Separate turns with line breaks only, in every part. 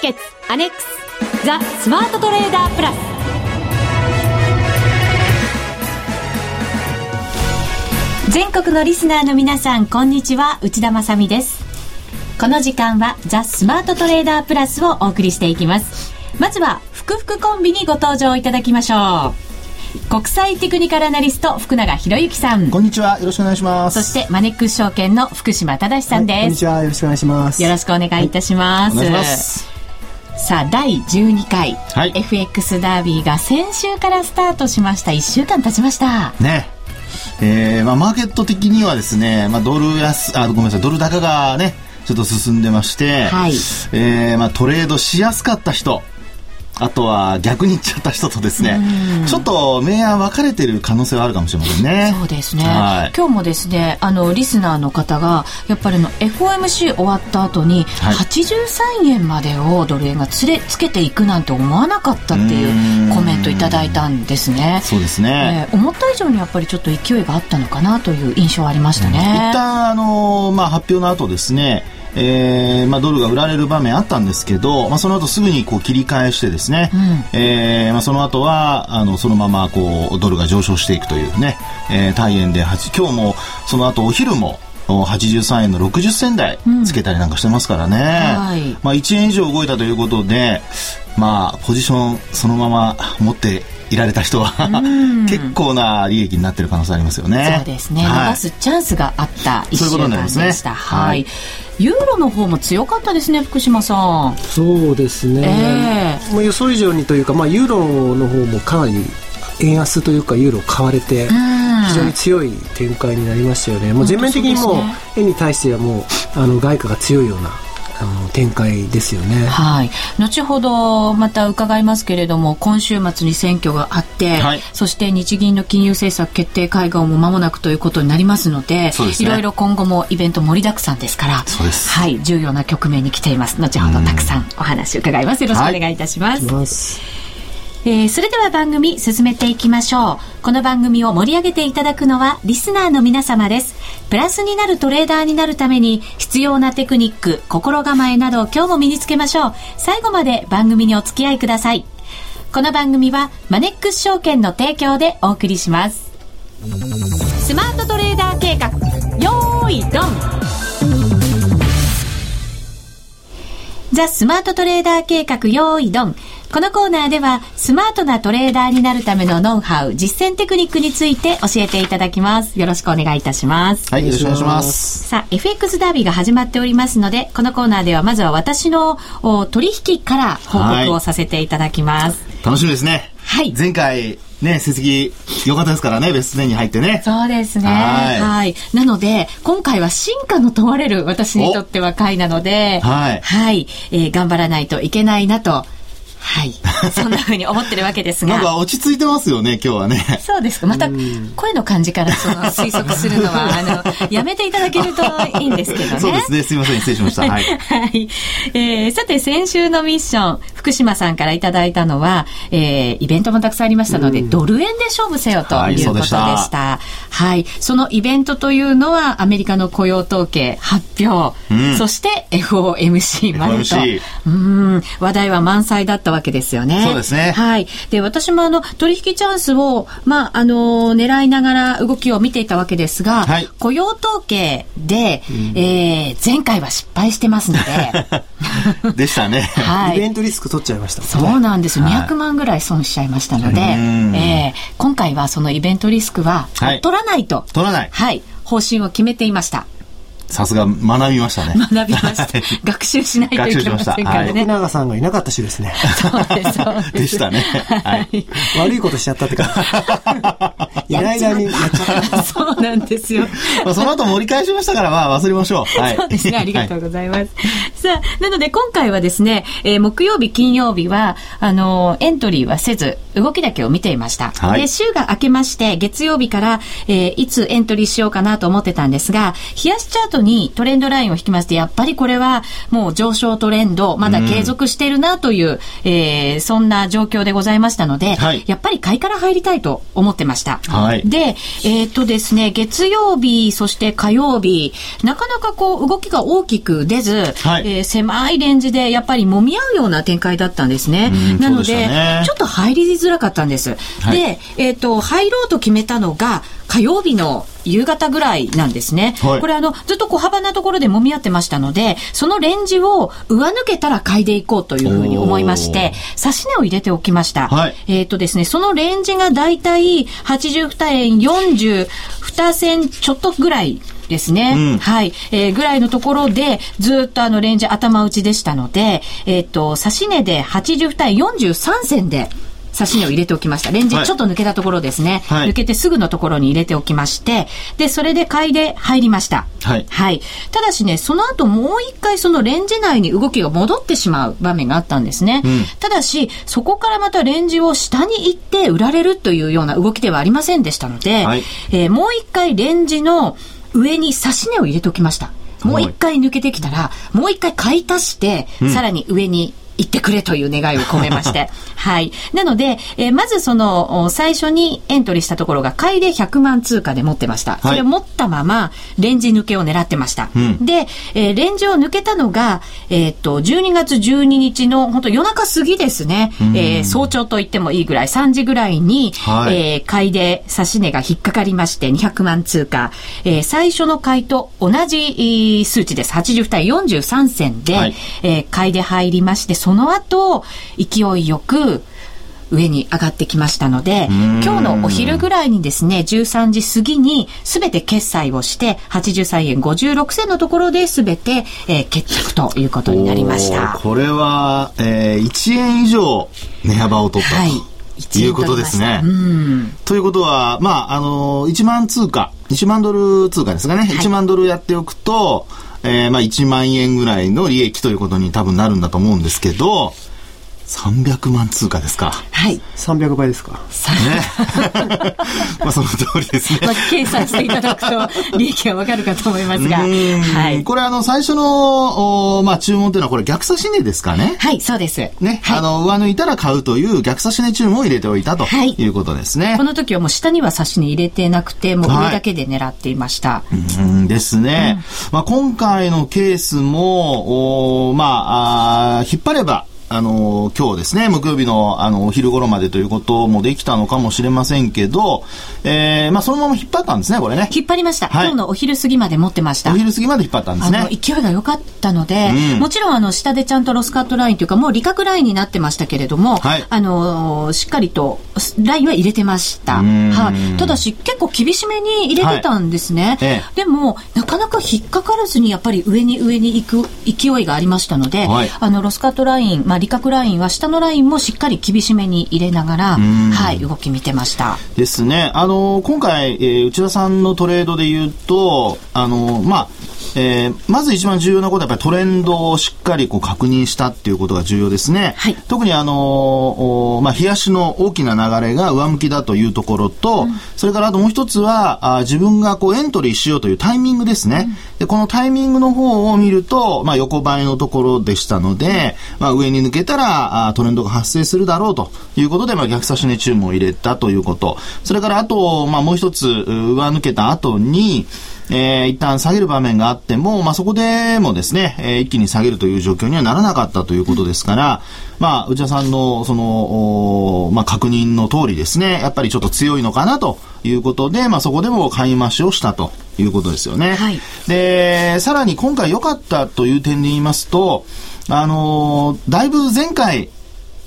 ーケッツアネックスザ・スマートトレーダープラス。全国のリスナーの皆さんこんにちは。内田まさです。この時間はザ・スマートトレーダープラスをお送りしていきます。まずはふくふくコンビにご登場いただきましょう。国際テクニカルアナリスト福永博之さん。
こんにちは。よろしくお願いします。
そしてマネックス証券の福島正さんです、はい、
こんにちは。よろしくお願いします。
よろしくお願いいたします、はい、お願いしますさあ第12回、はい、FX ダービーが先週からスタートしました。1週間経ちました。
ね。えーまあ、マーケット的にはですね、まあ、ドル安あごめんなさい。ドル高がねちょっと進んでまして、はい。えーまあ、トレードしやすかった人あとは逆に言っちゃった人とですね、ちょっと明暗分かれてる可能性はあるかもしれませんね。
そうですね。はい、今日もですね、あのリスナーの方がやっぱりの FOMC 終わった後に、83円までをドル円がつれつけていくなんて思わなかったっていうコメントいただいたんですね。
そうですね、
えー、思った以上にやっぱりちょっと勢いがあったのかなという印象はありましたね。
一旦あのまあ発表の後ですね。えーまあ、ドルが売られる場面あったんですけど、まあ、その後すぐにこう切り返してですね、うん、えー、まあ、その後はあのそのままこうドルが上昇していくというね、えー、大円で今日もその後お昼も83円の60銭台つけたりなんかしてますからね、うんはい、まあ、1円以上動いたということで、まあ、ポジションそのまま持っていられた人は結構な利益になってる可能性ありますよね。
そうですね。はい、すチャンスがあった一週間でした。ね、はい。ユーロの方も強かったですね、福島さん。
そうですね。えー、もう予想以上にというか、まあユーロの方もかなり円安というかユーロ買われて非常に強い展開になりましたよね。もう全面的にもう円に対してはもうあの外貨が強いようなあの展開ですよね。
はい。後ほどまた伺いますけれども、今週末に選挙があって、はい、そして日銀の金融政策決定会合も間もなくということになりますので、でね、いろいろ今後もイベント盛りだくさんですから、はい、重要な局面に来ています。後ほどたくさんお話伺います。よろしくお願いいたします。はいえー、それでは番組進めていきましょう。この番組を盛り上げていただくのはリスナーの皆様です。プラスになるトレーダーになるために必要なテクニック、心構えなど今日も身につけましょう。最後まで番組にお付き合いください。この番組はマネックス証券の提供でお送りします。スマートトレーダー計画、よーいドンザ・スマートトレーダー計画用意ドン。このコーナーではスマートなトレーダーになるためのノウハウ、実践テクニックについて教えていただきます。よろしくお願いいたします。
はい、よろしくお願いします。
さあ、FX ダービーが始まっておりますので、このコーナーではまずは私の取引から報告をさせていただきます。
楽しみですね。
はい。
前回、ね、成績良かったですからね、ベスト10に入ってね。
そうですね。はい。はい。なので、今回は進化の問われる私にとっては回なので、はい。はい。えー、頑張らないといけないなとはい。そんなふうに思ってるわけですが。
なんか落ち着いてますよね、今日はね。
そうですか。また、声の感じからその推測するのは、あの、やめていただけるといいんですけどね。
そうですね。すみません。失礼しました。はい。
はい。えー、さて、先週のミッション、福島さんからいただいたのは、えー、イベントもたくさんありましたので、ドル円で勝負せよということでした。はい、はい。そのイベントというのは、アメリカの雇用統計発表、うん、そして FOMC までと。うん、話題は満載だったわけですよね。
そうですね。
はい。で、私もあの、取引チャンスを、まあ、あの、狙いながら動きを見ていたわけですが、はい、雇用統計で、うん、えー、前回は失敗してますので。
でしたね。
はい。イベントリスク取っちゃいました、
ね、そうなんですよ。200万ぐらい損しちゃいましたので、えー、今回はそのイベントリスクは取らないと。
取らない。
はい。方針を決めていました。
さすが学びましたね。
学びました。学習しないといけませんからね。
福永さんがいなかったしですね。
そうです、そう
でしたね。はい。
悪いことしちゃったってか。いない間にやっちゃった。
そうなんですよ。
まあその後盛り返しましたから、まあ忘れましょ
う。はい。そうですね。ありがとうございます。さあ、なので今回はですね、えー、木曜日、金曜日は、あのエントリーはせず、動きだけを見ていました。はい、で、週が明けまして、月曜日から、えー、いつエントリーしようかなと思ってたんですが、冷やしチャート後にトレンドラインを引きますと、やっぱりこれはもう上昇トレンド、まだ継続しているなという、うん、えー、そんな状況でございましたので、はい、やっぱり買いから入りたいと思ってました。はい、で、えっ、ー、とですね、月曜日、そして火曜日、なかなかこう動きが大きく出ず、はい、えー、狭いレンジでやっぱり揉み合うような展開だったんですね。なので、ね、ちょっと入りづらかったんです。はい、で、えっ、ー、と、入ろうと決めたのが、火曜日の夕方ぐらいなんですね。はい、これあの、ずっと小幅なところで揉み合ってましたので、そのレンジを上抜けたら買いでいこうというふうに思いまして、指し値を入れておきました。はい、えっ、とですね、そのレンジがだいたい82円42銭ちょっとぐらいですね。うん、はい。えー、ぐらいのところで、ずっとあのレンジ頭打ちでしたので、えっ、ー、と、指し値で82円43銭で、刺身を入れておきました。レンジちょっと抜けたところですね。はい、抜けてすぐのところに入れておきまして、で、それで買いで入りました。はい。はい。ただしね、その後もう一回そのレンジ内に動きが戻ってしまう場面があったんですね。うん、ただし、そこからまたレンジを下に行って売られるというような動きではありませんでしたので、はい、えー、もう一回レンジの上に刺し値を入れておきました。もう一回抜けてきたら、もう一回買い足して、うん、さらに上に行ってくれという願いを込めまして。はい。なので、えー、まずその、最初にエントリーしたところが買いで100万通貨で持ってました。それを持ったまま、レンジ抜けを狙ってました。で、えー、レンジを抜けたのが、えー、っと、12月12日の、本当夜中過ぎですね、えー、早朝と言ってもいいぐらい、3時ぐらいに、はい、えー、買いで指し値が引っかかりまして、200万通貨。えー、最初の買いと同じ数値です。80対43銭で、はい、えー、買いで入りまして、その後、勢いよく、上に上がってきましたので、今日のお昼ぐらいにですね、13時過ぎに全て決済をして、83円56銭のところで全て、えー、決着ということになりました。
これは、えー、1円以上値幅を取ったと。はいいうことですね。ということは、まあ、あの、1万通貨、1万ドル通貨ですかね、はい、1万ドルやっておくと、えー、まあ1万円ぐらいの利益ということに多分なるんだと思うんですけど、300万通貨ですか。
はい。
300倍ですか。
ね。まあその通りですね。まあ
計算していただくと利益がわかるかと思いますが。は
い。これあの最初の、おまあ注文というのはこれ逆差し値ですかね。
はい、そうです。
ね。はい、あの、上抜いたら買うという逆差し値注文を入れておいたということですね。
この時はもう下には差し値入れてなくて、もう上だけで狙っていました。は
い、うんですね。うん、まあ今回のケースも、おまああ、引っ張れば、あの、今日ですね、木曜日の、あの、お昼頃までということもできたのかもしれませんけど、えー、まあ、そのまま引っ張ったんですね、これね。
引っ張りました。はい、今日のお昼過ぎまで持ってました。
お昼過ぎまで引っ張ったんですね。
勢いが良かったので、うん、もちろん、あの、下でちゃんとロスカットラインというか、もう利確ラインになってましたけれども、はい、あの、しっかりと、ラインは入れてました。はい。ただし、結構厳しめに入れてたんですね。はいええ、でも、なかなか引っかからずに、やっぱり上に上に行く勢いがありましたので、はい、あの、ロスカットライン、まあ、利確ラインは下のラインもしっかり厳しめに入れながら、はい、動き見てました。
ですね。あの、今回、えー、内田さんのトレードで言うと、あの、まあ、えー、まず一番重要なことはやっぱりトレンドをしっかりこう確認したっていうことが重要ですね。はい、特にあのまあ、冷やしの大きな流れが上向きだというところと、うん、それからあともう一つは、あ自分がこうエントリーしようというタイミングですね。うん、で、このタイミングの方を見ると、まあ、横ばいのところでしたので、まあ、上に抜けたらあトレンドが発生するだろうということで、まあ、逆差し値注文を入れたということ。それからあと、まあ、もう一つ上抜けた後に、えー、一旦下げる場面があっても、まあ、そこでもですね、えー、一気に下げるという状況にはならなかったということですから、まあ、内田さんの、その、まあ、確認の通りですね、やっぱりちょっと強いのかなということで、まあ、そこでも買い増しをしたということですよね。はい、で、さらに今回良かったという点で言いますと、あのー、だいぶ前回、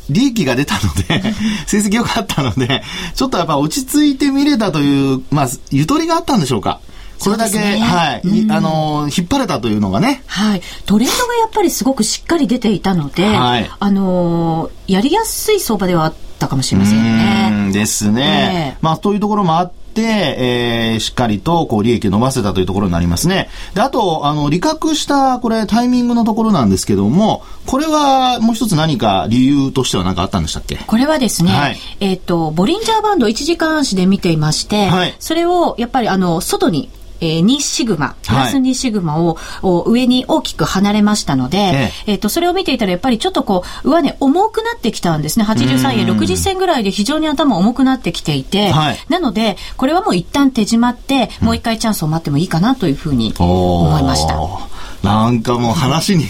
利益が出たので 成績良かったので、ちょっとやっぱ落ち着いて見れたという、まあ、ゆとりがあったんでしょうか。これだけ、ね、はい、うん、あの、引っ張れたというのがね。
はい。トレンドがやっぱりすごくしっかり出ていたので、はい、あの、やりやすい相場ではあったかもしれませんね。
ですね。えー、まあ、というところもあって、えー、しっかりと、こう、利益を伸ばせたというところになりますね。で、あと、あの、利確した、これ、タイミングのところなんですけども、これは、もう一つ何か理由としては何かあったんでしたっけ？
これはですね、はい、えっ、ー、と、ボリンジャーバンド1時間足で見ていまして、はい、それを、やっぱり、あの、外にえー、2シグマ、プラス2シグマを、はい、上に大きく離れましたので、ええ。えー、と、それを見ていたらやっぱりちょっとこう、上値重くなってきたんですね。83円60銭ぐらいで非常に頭重くなってきていて、はい、なので、これはもう一旦手締まって、もう一回チャンスを待ってもいいかなというふうに思いました。
なんかもう話に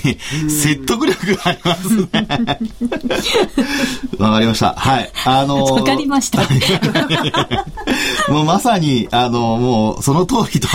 説得力がありますね。わかりました。はい。
あのわかりました。
もうまさに、あの、もうその通りと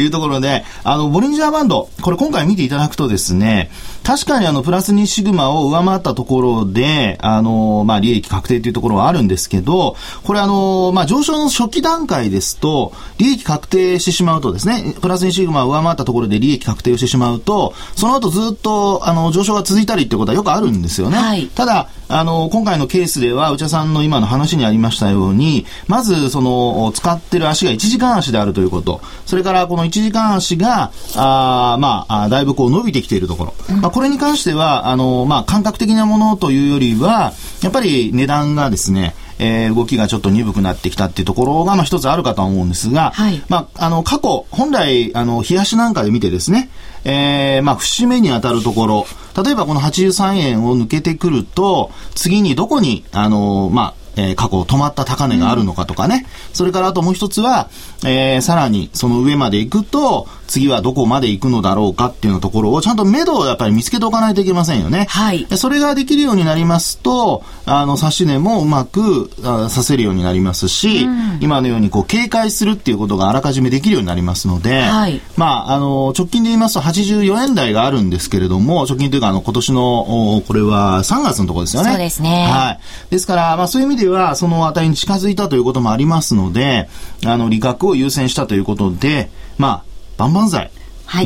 いうところで、あの、ボリンジャーバンド、これ今回見ていただくとですね、確かにあの、プラス2シグマを上回ったところで、あの、まあ、利益確定というところはあるんですけど、これあの、まあ、上昇の初期段階ですと、利益確定してしまうとですね、プラス2シグマを上回ったところで利益確定をしてしまうと、その後ずっと、あの、上昇が続いたりってことはよくあるんですよね。はい、ただ、あの、今回のケースでは、内田さんの今の話にありましたように、まず、その、使ってる足が1時間足であるということ、それからこの1時間足が、あまあ、だいぶこう伸びてきているところ、うん、まあ、これに関しては、あの、まあ、感覚的なものというよりは、やっぱり値段がですね、えー、動きがちょっと鈍くなってきたっていうところが、まあ、一つあるかと思うんですが、はい、まあ、あの、過去、本来、あの、冷やしなんかで見てですね、えー、まあ、節目に当たるところ、例えばこの83円を抜けてくると、次にどこに、あの、まあ、えー、過去止まった高値があるのかとかね。うん、それからあともう一つは、えー、さらにその上まで行くと、次はどこまで行くのだろうかっていうのところをちゃんと目処をやっぱり見つけておかないといけませんよね。はい。それができるようになりますと、あの、指し値もうまくあさせるようになりますし、うん、今のようにこう警戒するっていうことがあらかじめできるようになりますので、はい。まあ、あの、直近で言いますと84円台があるんですけれども、直近というかあの、今年の、これは3月のところですよね。
そうですね。
はい。ですから、まあそういう意味では、その値に近づいたということもありますので、あの、利確を優先したということで、まあ、万々歳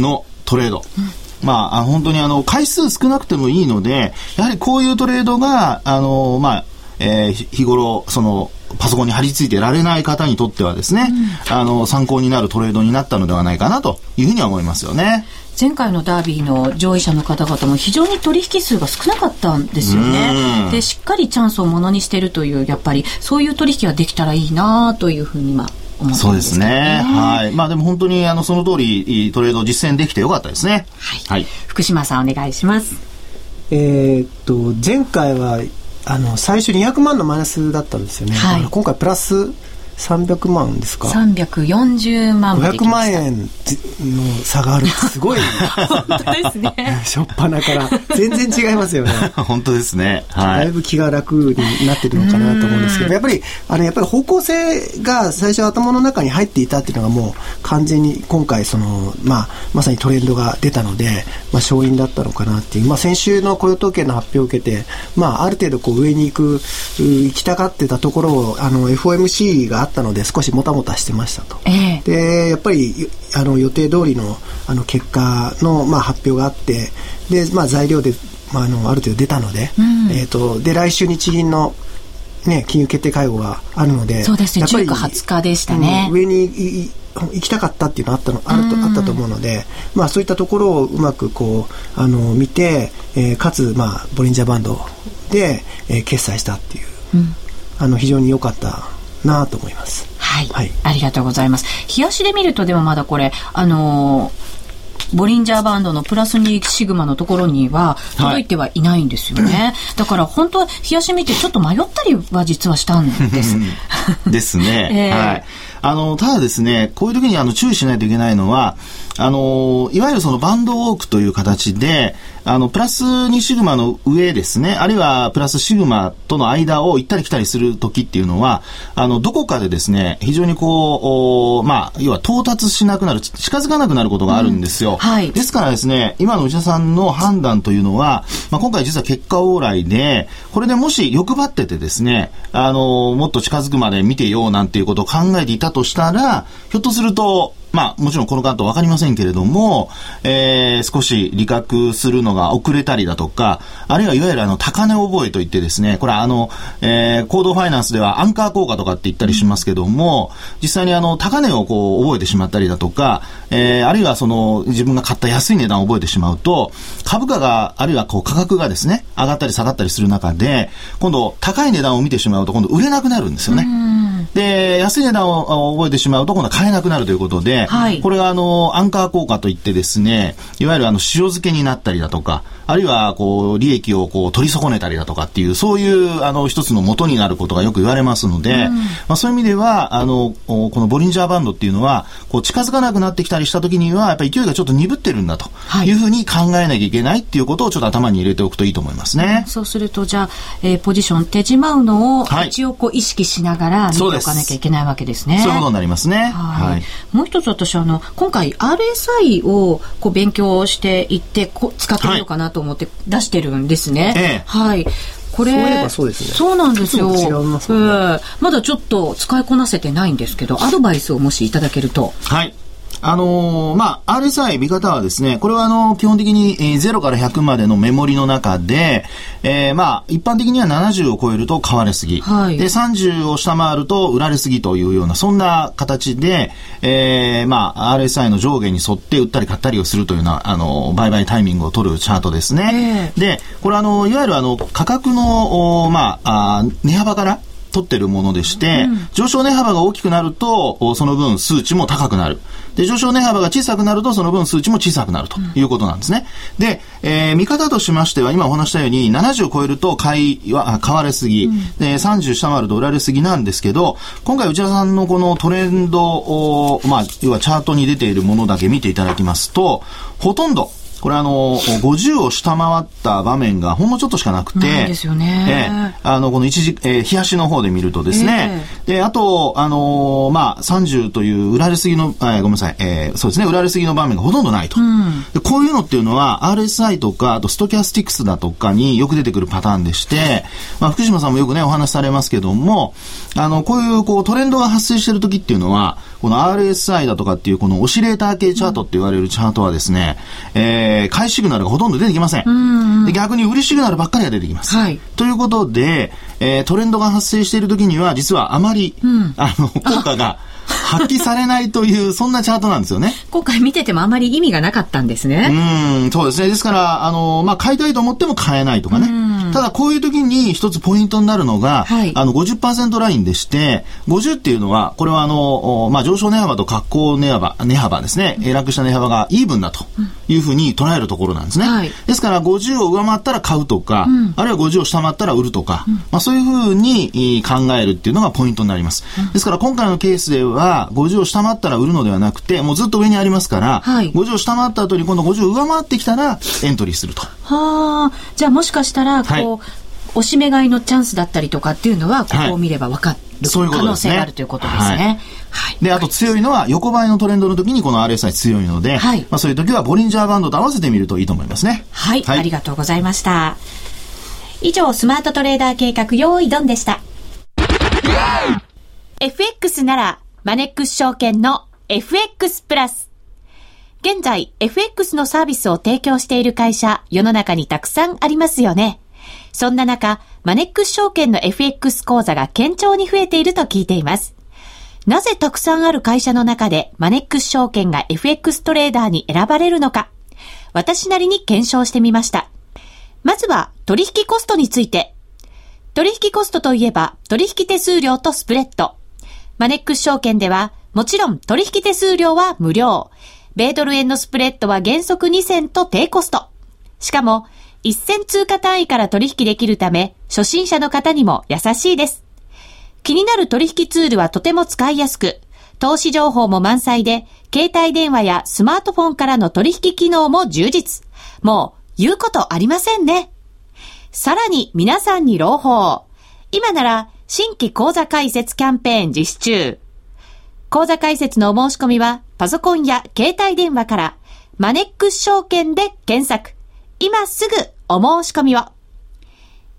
のトレード。はいうん、まあ、本当にあの、回数少なくてもいいので、やはりこういうトレードが、あの、まあ、えー、日頃、その、パソコンに貼り付いてられない方にとってはですね、うん、あの、参考になるトレードになったのではないかなというふうには思いますよね。
前回のダービーの上位者の方々も非常に取引数が少なかったんですよね。で、しっかりチャンスをものにしてるという、やっぱりそういう取引ができたらいいなというふうに今
思そうですね。はい。まあでも本当にあのその通りトレード実践できてよかったですね。
はい。はい、福島さんお願いします。
えー、っと前回はあの最初200万のマイナスだったんですよね。はい、今回プラス300万ですか
？340万
500万円の差があるってすごい
本当ですね。
初っ端から。全然違いますよね。
本当ですね、
はい、だいぶ気が楽になってるのかなと思うんですけどやっぱりあのやっぱり方向性が最初頭の中に入っていたっていうのがもう完全に今回その、まあ、まさにトレンドが出たので、まあ、勝因だったのかなっていう、まあ、先週の雇用統計の発表を受けて、まあ、ある程度こう上に行く行きたがってたところをあの FOMC があったので少しもたもたしてましたと。えー、でやっぱりあの予定通りのあの結果の、まあ、発表があってで、まあ、材料で、まあ、あのある程度出たので,、えーと、で来週日銀のね、金融決定会合があるので、
そうですね、19、20日でしたね。
上に行きたかったっていうのはあったのあるとあったと思うので、まあ、そういったところをうまくこうあの見て、えー、かつ、まあ、ボリンジャーバンドで、えー、決済したっていう、うん、あの非常に良かったなと思います。
はい、はい、ありがとうございます。冷やしで見るとでもまだこれあのーボリンジャーバンドのプラス2シグマのところには届いてはいないんですよね。はい、だから本当は冷やし見てちょっと迷ったりは実はしたんです。
ですね。えー、はい。あの、ただですね、こういう時にあの注意しないといけないのは、あの、いわゆるそのバンドウォークという形で、あの、プラス2シグマの上ですね、あるいはプラスシグマとの間を行ったり来たりする時っていうのは、あの、どこかでですね、非常にこう、まあ、要は到達しなくなる、近づかなくなることがあるんですよ。うん、はい。ですからですね、今の内田さんの判断というのは、まあ、今回実は結果往来で、これでもし欲張っててですね、あの、もっと近づくまで見てようなんていうことを考えていたとしたら、ひょっとすると、まあ、もちろんこの方わかりませんけれども、えー、少し理覚するのが遅れたりだとか、あるいはいわゆるあの、高値覚えといってですね、これあの、えー、行動ファイナンスではアンカー効果とかって言ったりしますけども、実際にあの、高値をこう、覚えてしまったりだとか、えー、あるいはその、自分が買った安い値段を覚えてしまうと、株価が、あるいはこう、価格がですね、上がったり下がったりする中で、今度、高い値段を見てしまうと、今度売れなくなるんですよね。で、安い値段を覚えてしまうと、今度は買えなくなるということで、はい、これがあの、アンカー効果といってですね、いわゆるあの、塩漬けになったりだとか、あるいは、こう、利益をこう、取り損ねたりだとかっていう、そういう、あの、一つの元になることがよく言われますので、うん、まあ、そういう意味では、あの、このボリンジャーバンドっていうのは、こう、近づかなくなってきたりした時には、やっぱり勢いがちょっと鈍ってるんだとい。うふうに考えなきゃいけないっていうことをちょっと頭に入れておくといいと思いますね。
そうすると、じゃあ、えー、ポジション手じまうのを、一応こう、意識しながら見ておかなきゃいけないわけですね。
そういうことになりますね。はい。
もう一つ私、あの、今回 RSI をこう勉強していって、こ使ってみようかなと思って出してるんですね。
ええ、
はい。これ
そうですね。
そうなんですよ。ま、ね、えー、まだちょっと使いこなせてないんですけど、アドバイスをもしいただけると。
はい。あのー、まあ、RSI 見方はですね、これはあの、基本的に、えー、0から100までのメモリの中で、えー、まあ、一般的には70を超えると買われすぎ。はい、で、30を下回ると売られすぎというような、そんな形で、えー、まあ、RSI の上下に沿って売ったり買ったりをするというような、あの、売買タイミングを取るチャートですね。で、これあの、いわゆるあの、価格の、おまあ、あ値幅から、取ってるものでして、うん、上昇値幅が大きくなると、その分数値も高くなる。で、上昇値幅が小さくなると、その分数値も小さくなるということなんですね。うん、で、えー、見方としましては、今お話したように、70を超えると買いは、買われすぎ、うん、で、30下回ると売られすぎなんですけど、今回内田さんのこのトレンドを、まあ、要はチャートに出ているものだけ見ていただきますと、ほとんど、これあの、50を下回った場面がほんのちょっとしかなくて、
ですよね。
えあの、この一時、えー、日足の方で見るとですね、えー、で、あと、あのー、まあ、30という売られすぎの、えー、ごめんなさい、えー、そうですね、売られすぎの場面がほとんどないと、うん、で。こういうのっていうのは、RSI とか、あとストキャスティクスだとかによく出てくるパターンでして、まあ、福島さんもよくね、お話しされますけども、あの、こういう、こう、トレンドが発生している時っていうのは、この RSI だとかっていうこのオシレーター系チャートって言われるチャートはですね、えー、買いシグナルがほとんど出てきません。んで逆に売りシグナルばっかりが出てきます。はい、ということで、えー、トレンドが発生している時には実はあまり、うん、あの、効果が発揮されないという、そんなチャートなんですよね。
今回見ててもあまり意味がなかったんですね。
うん、そうですね。ですから、あの、まあ、買いたいと思っても買えないとかね。ただ、こういう時に一つポイントになるのが、はい、あの、50%ラインでして、50っていうのは、これはあの、まあ、上昇値幅と格好値幅、値幅ですね。下落した値幅がイーブンだというふうに捉えるところなんですね。はい、ですから、50を上回ったら買うとか、うん、あるいは50を下回ったら売るとか、うん、まあ、そういうふうに考えるっていうのがポイントになります。ですから、今回のケースでは、50を下回ったら売るのではなくて、もうずっと上にありますから、はい、50を下回った後に今度50を上回ってきたら、エントリーすると。
はあ、じゃあもしかしたら、こう、はい、押し目買いのチャンスだったりとかっていうのは、ここを見れば分かる。可能性があるということですね。
はい。で、あと強いのは、横ばいのトレンドの時にこの RSI 強いので、はい、まあそういう時はボリンジャーバンドと合わせてみるといいと思いますね。
はい。はい、ありがとうございました。以上、スマートトレーダー計画、用意ドンでした。FX なら、マネックス証券の FX プラス。現在、FX のサービスを提供している会社、世の中にたくさんありますよね。そんな中、マネックス証券の FX 講座が堅調に増えていると聞いています。なぜたくさんある会社の中でマネックス証券が FX トレーダーに選ばれるのか、私なりに検証してみました。まずは取引コストについて。取引コストといえば取引手数料とスプレッド。マネックス証券では、もちろん取引手数料は無料。米ドル円のスプレッドは原則2銭と低コスト。しかも、1銭通貨単位から取引できるため、初心者の方にも優しいです。気になる取引ツールはとても使いやすく、投資情報も満載で、携帯電話やスマートフォンからの取引機能も充実。もう、言うことありませんね。さらに皆さんに朗報。今なら新規講座開設キャンペーン実施中。講座開設のお申し込みは、パソコンや携帯電話から、マネックス証券で検索。今すぐお申し込みを。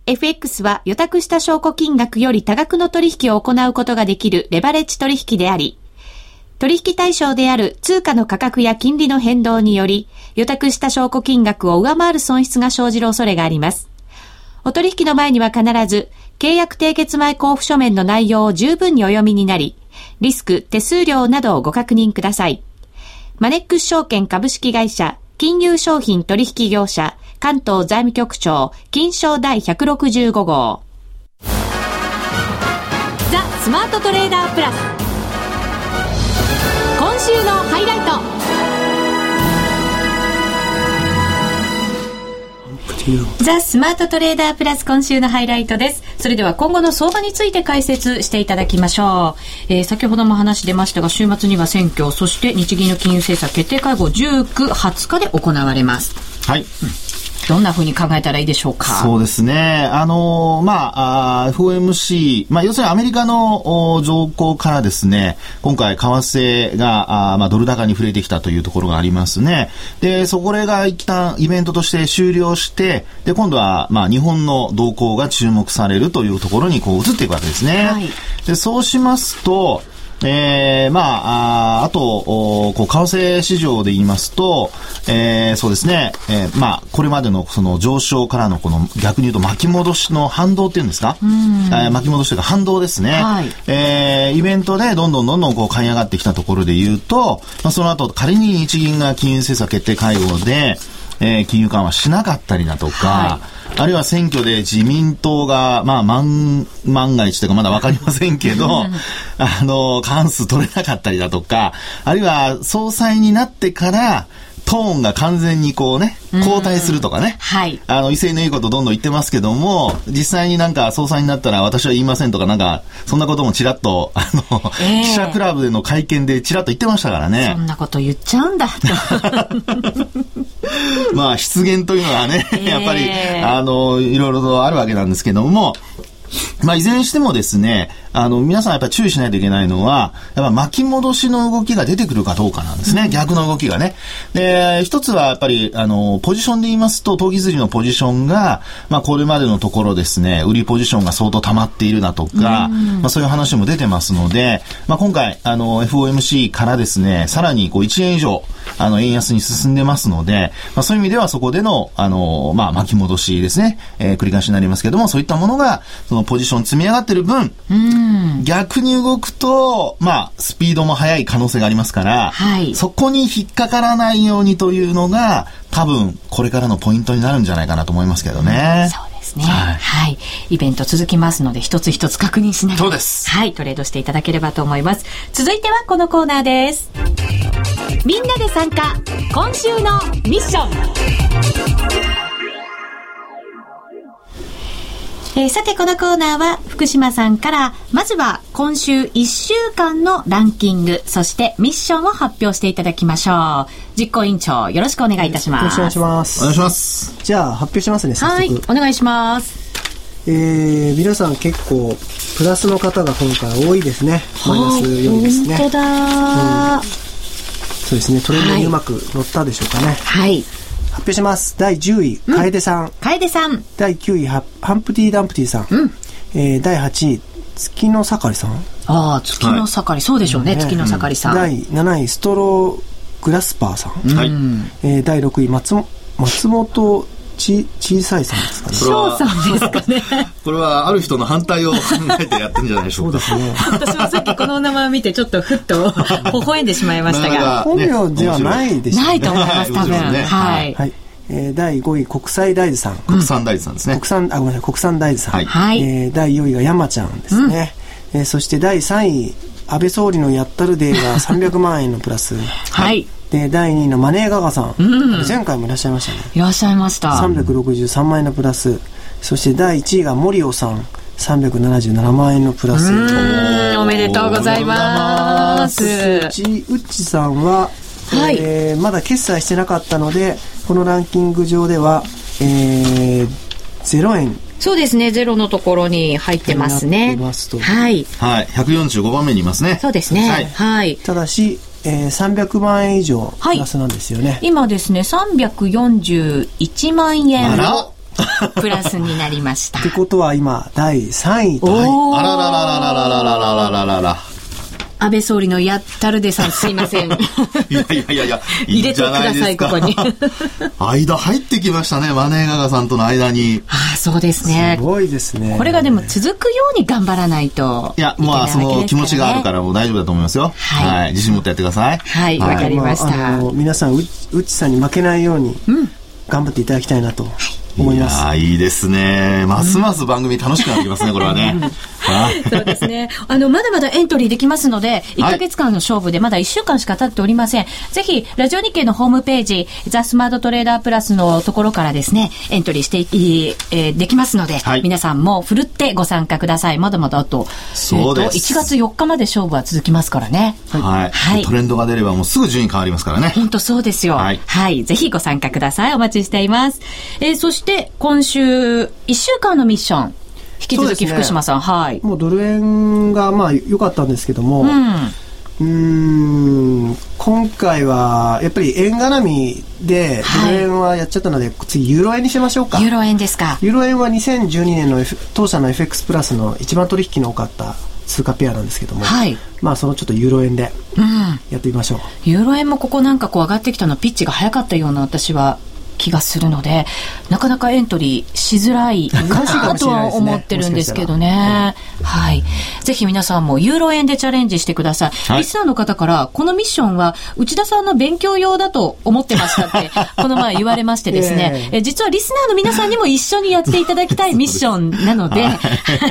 FX は予託した証拠金額より多額の取引を行うことができるレバレッジ取引であり、取引対象である通貨の価格や金利の変動により、予託した証拠金額を上回る損失が生じる恐れがあります。お取引の前には必ず、契約締結前交付書面の内容を十分にお読みになり、リスク、手数料などをご確認ください。マネックス証券株式会社、金融商品取引業者、関東財務局長、金賞第165号。ザ・スマートトレーダープラス今週のハイライトザ・スマートトレーダープラス今週のハイライトです。それでは今後の相場について解説していただきましょう。えー、先ほども話出ましたが、週末には選挙、そして日銀の金融政策決定会合19、20日で行われます。
はい。
うんどんなふうに考えたらいいでしょうか？
そうですね。あの、まあ、あ FOMC、まあ、要するにアメリカの条項からですね、今回、為替が、あまあ、ドル高に触れてきたというところがありますね。で、そこが一旦イベントとして終了して、で、今度は、まあ、日本の動向が注目されるというところに、こう、移っていくわけですね。はい、で、そうしますと、えー、まあ、ああと、こう、為替市場で言いますと、えー、そうですね、えー、まあ、これまでのその上昇からのこの逆に言うと巻き戻しの反動っていうんですか、えー、巻き戻しというか反動ですね。はい、えー、イベントでどんどんどんどんこう買い上がってきたところで言うと、まあ、その後仮に日銀が金融政策決定会合で、えー、金融緩和しなかったりだとか、はい。あるいは選挙で自民党が、まあ、万、万が一というかまだわかりませんけど、あの、過半数取れなかったりだとか、あるいは総裁になってから、トーンが完全にこうね、交代するとかね。はい。あの、威勢のいいことどんどん言ってますけども、実際になんか総裁になったら私は言いませんとか、なんか、そんなこともちらっと、あの、えー、記者クラブでの会見でちらっと言ってましたからね。
そんなこと言っちゃうんだ。
まあ、失言というのはね、やっぱり、あの、いろいろとあるわけなんですけども、まあ、いずれにしてもですね、あの、皆さんやっぱり注意しないといけないのは、やっぱ巻き戻しの動きが出てくるかどうかなんですね。うん、逆の動きがね。で、一つはやっぱり、あの、ポジションで言いますと、投機筋のポジションが、まあ、これまでのところですね、売りポジションが相当溜まっているだとか、うん、まあ、そういう話も出てますので、まあ、今回、あの、FOMC からですね、さらにこう1円以上、あの、円安に進んでますので、まあ、そういう意味ではそこでの、あの、まあ、巻き戻しですね、えー、繰り返しになりますけども、そういったものが、そのポジション積み上がってる分、うん、逆に動くと、まあ、スピードも速い可能性がありますから、はい、そこに引っかからないようにというのが、多分、これからのポイントになるんじゃないかなと思いますけどね。
そうですね、はい。はい。イベント続きますので、一つ一つ確認しながら。はい。トレードしていただければと思います。続いてはこのコーナーです。みんなで参加、今週のミッション。えー、さてこのコーナーは福島さんからまずは今週1週間のランキングそしてミッションを発表していただきましょう。実行委員長よろしくお願いいたします。よろしくお
願いします。
お願いします。
じゃあ発表しますね
はいお願いします。
えー、皆さん結構プラスの方が今回多いですね。マイナス4ですね。
本当だ、
うん、そうですね。トレンドにうまく乗ったでしょうかね。
はい
発表します。第10位、うん、楓さん。
楓さん。
第9位、ハンプティ・ダンプティさん。うん、えー、第8位、月の盛りさん。
ああ、月の盛り、はい、そうでしょうね、月の盛りさん。
第7位、ストローグラスパーさん。はい。えー、第6位、松松本ち小さいさんですかね。
翔さんですかね。
これはある人の反対を考えてやってるんじゃないでしょうか。
そうですね。私
もさっきこの名前を見てちょっとふっと 微笑んでしまいましたが。
本名ではないでしょう
ね。ないと思います、多分。はい。はい
えー、第5位国際大豆さん
国産大豆さんですね
国産あごめんなさい国産大豆さん、はいえー、第4位が山ちゃんですね、うん、えー、そして第3位安倍総理のやったるデーが300万円のプラス
はい
で第2位のマネーガガさん、うん、前回もいらっしゃいましたね。
いらっしゃいました。
363万円のプラス。そして第1位が森尾さん。377万円のプラス。
おめでとうございます。
うちうちさんは、はい。えー、まだ決済してなかったのでこのランキング上では、えー、0円。
そうですね、ゼロのところに入ってますね。ますはい。
はい、145番目にいますね。
そうですね。はい。はい、
ただし、えー、300万円以上プラスなんですよね。はい、
今ですね、341万円。プラスになりました。
ってことは今、第3位と。
あらららららららららららら。
安倍総理のやったるでさんすいません。い
やいやいやいや、
入れてください、ここに。
間入ってきましたね、マネーガガさんとの間に。
ああ、そうですね。
すごいですね。
これがでも続くように頑張らないと
い。いや、まあ、その気持ちがあるからもう大丈夫だと思いますよ。はい。はい、自信持ってやってください。
はい、わ、はい、かりました。まあ、
皆さん、ううちさんに負けないように、頑張っていただきたいなと。思います。
いいですね。ますます番組楽しくなってきますね、これはね。
そうですね。あの、まだまだエントリーできますので、1ヶ月間の勝負でまだ1週間しか経っておりません。はい、ぜひ、ラジオ日経のホームページ、ザ・スマートトレーダープラスのところからですね、エントリーしてい、えー、できますので、はい、皆さんもふるってご参加ください。まだまだあと、
そうです。えー、
1月4日まで勝負は続きますからね。
はい。はい。トレンドが出ればもうすぐ順位変わりますからね。
本当そうですよ。はい。はい。ぜひご参加ください。お待ちしています。えー、そして、今週、1週間のミッション。引き続き福島さん、ね、はい。
もうドル円がまあ良かったんですけども、うん、うん今回はやっぱり円絡みでドル円はやっちゃったので、はい、次ユーロ円にしましょうか。
ユーロ円ですか。
ユーロ円は2012年の、F、当社の FX プラスの一番取引の多かった通貨ペアなんですけども、はい、まあそのちょっとユーロ円でやってみましょう、うん、
ユーロ円もここなんかこう上がってきたのピッチが早かったような私は気がするので、なかなかエントリーしづらい かなとは思ってるんですけどね。はい。ぜひ皆さんもユーロ円でチャレンジしてください。はい、リスナーの方から、このミッションは内田さんの勉強用だと思ってましたって、この前言われましてですね、え実はリスナーの皆さんにも一緒にやっていただきたい ミッションなので、は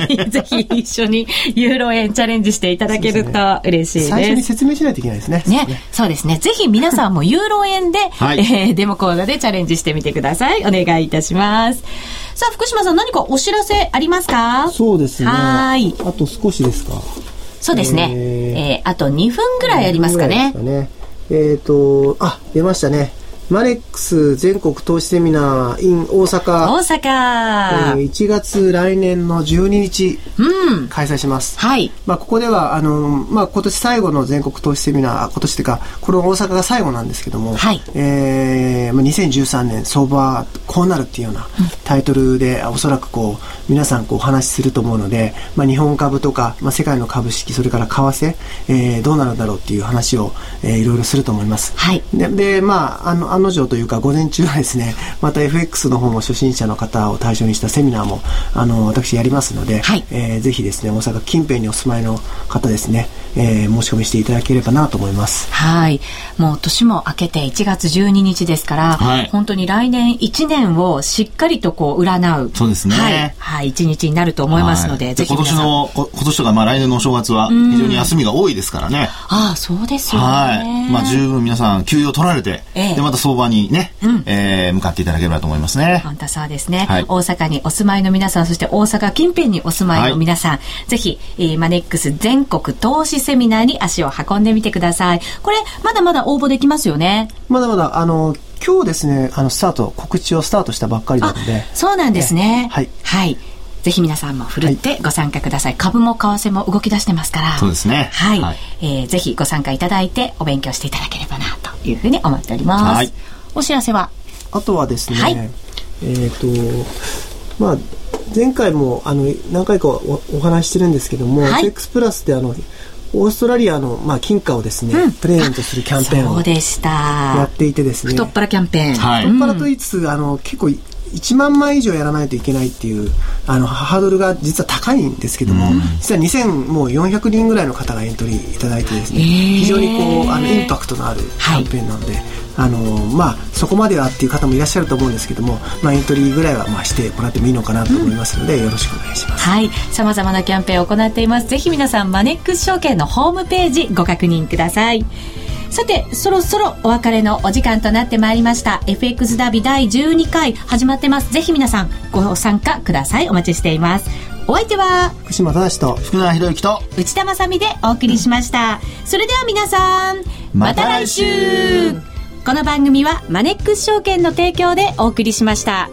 い、ぜひ一緒にユーロ円チャレンジしていただけると嬉しいです。最
初に説明しないといけないですね。
ね、そうですね。ぜひ皆さんもユーロ円で、はい、えー、デモ講座でチャレンジしてみてください。お願いいたします。さあ、福島さん何かお知らせありますか？
そうですね。はい。あと少しですか。
そうですね。えー、えー、あと2分ぐらいありますかね。ね
えっ、ー、と、あ、出ましたね。マネックス全国投資セミナー in 大阪。
大阪、
えー、1月来年の12日、うん、開催します。はい。まあ、ここでは、あの、まあ、今年最後の全国投資セミナー、今年っていうか、この大阪が最後なんですけども、はい。えー、まあ、2013年相場こうなるっていうようなタイトルで、おそらくこう、皆さんこうお話しすると思うので、まあ、日本株とか、まあ、世界の株式、それから為替、えー、どうなるんだろうっていう話を、えー、いろいろすると思います。はい。で、でまあ、あの、案の定というか、午前中はですね、また FX の方も初心者の方を対象にしたセミナーも、あの、私やりますので、はい、えー、ぜひですね、大阪近辺にお住まいの方ですね、えー、申し込みしていただければなと思います。
はい。もう年も明けて1月12日ですから、はい、本当に来年1年をしっかりとこう占う。
そうですね。
はい。はい、一日になると思いますので、はい、ぜひ
今年の、今年とかまあ来年のお正月は非常に休みが多いですからね。
ああ、そうですよね。はい。
まあ十分皆さん休養取られて、ええ、でまた相場にね、うん、えー、向かっていただければと思いますね。
本当そうですね。はい、大阪にお住まいの皆さん、そして大阪近辺にお住まいの皆さん、はい、ぜひ、えー、マネックス全国投資セミナーに足を運んでみてください。これ、まだまだ応募できますよね。
まだまだ、あの、今日ですね、あの、スタート、告知をスタートしたばっかりなので。
そうなんですね。はい。はい。ぜひ皆さんもふるってご参加ください。はい、株も為替も動き出してますから。
そうですね。
はい。はい、えー、ぜひご参加いただいてお勉強していただければなというふうに思っております。はい、お知らせは？
あとはですね、はい、えっ、ー、と、まあ、前回もあの何回かおお話してるんですけども、はい、FX プラスであのオーストラリアの、まあ、金貨をですね、うん、プレゼントするキャンペーンをやっていてですね。
太っ腹キャンペーン、
はい、太っ腹と言いつつあの結構1万枚以上やらないといけないっていうあのハードルが実は高いんですけども、うん、実は2000もう400人ぐらいの方がエントリーいただいてですね、非常にこうあのインパクトのあるキャンペーンなので、はい、あのまあ、そこまではっていう方もいらっしゃると思うんですけども、まあ、エントリーぐらいはまあしてもらってもいいのかなと思いますので、うん、よろしくお願いします。
はい。さまざまなキャンペーンを行っています。ぜひ皆さんマネックス証券のホームページご確認ください。さて、そろそろお別れのお時間となってまいりました。FX ダビ第12回始まってます。ぜひ皆さんご参加ください。お待ちしています。お相手は
福島正と
福永博之と
内田まさでお送りしました。それでは皆さん、また来週この番組はマネックス証券の提供でお送りしました。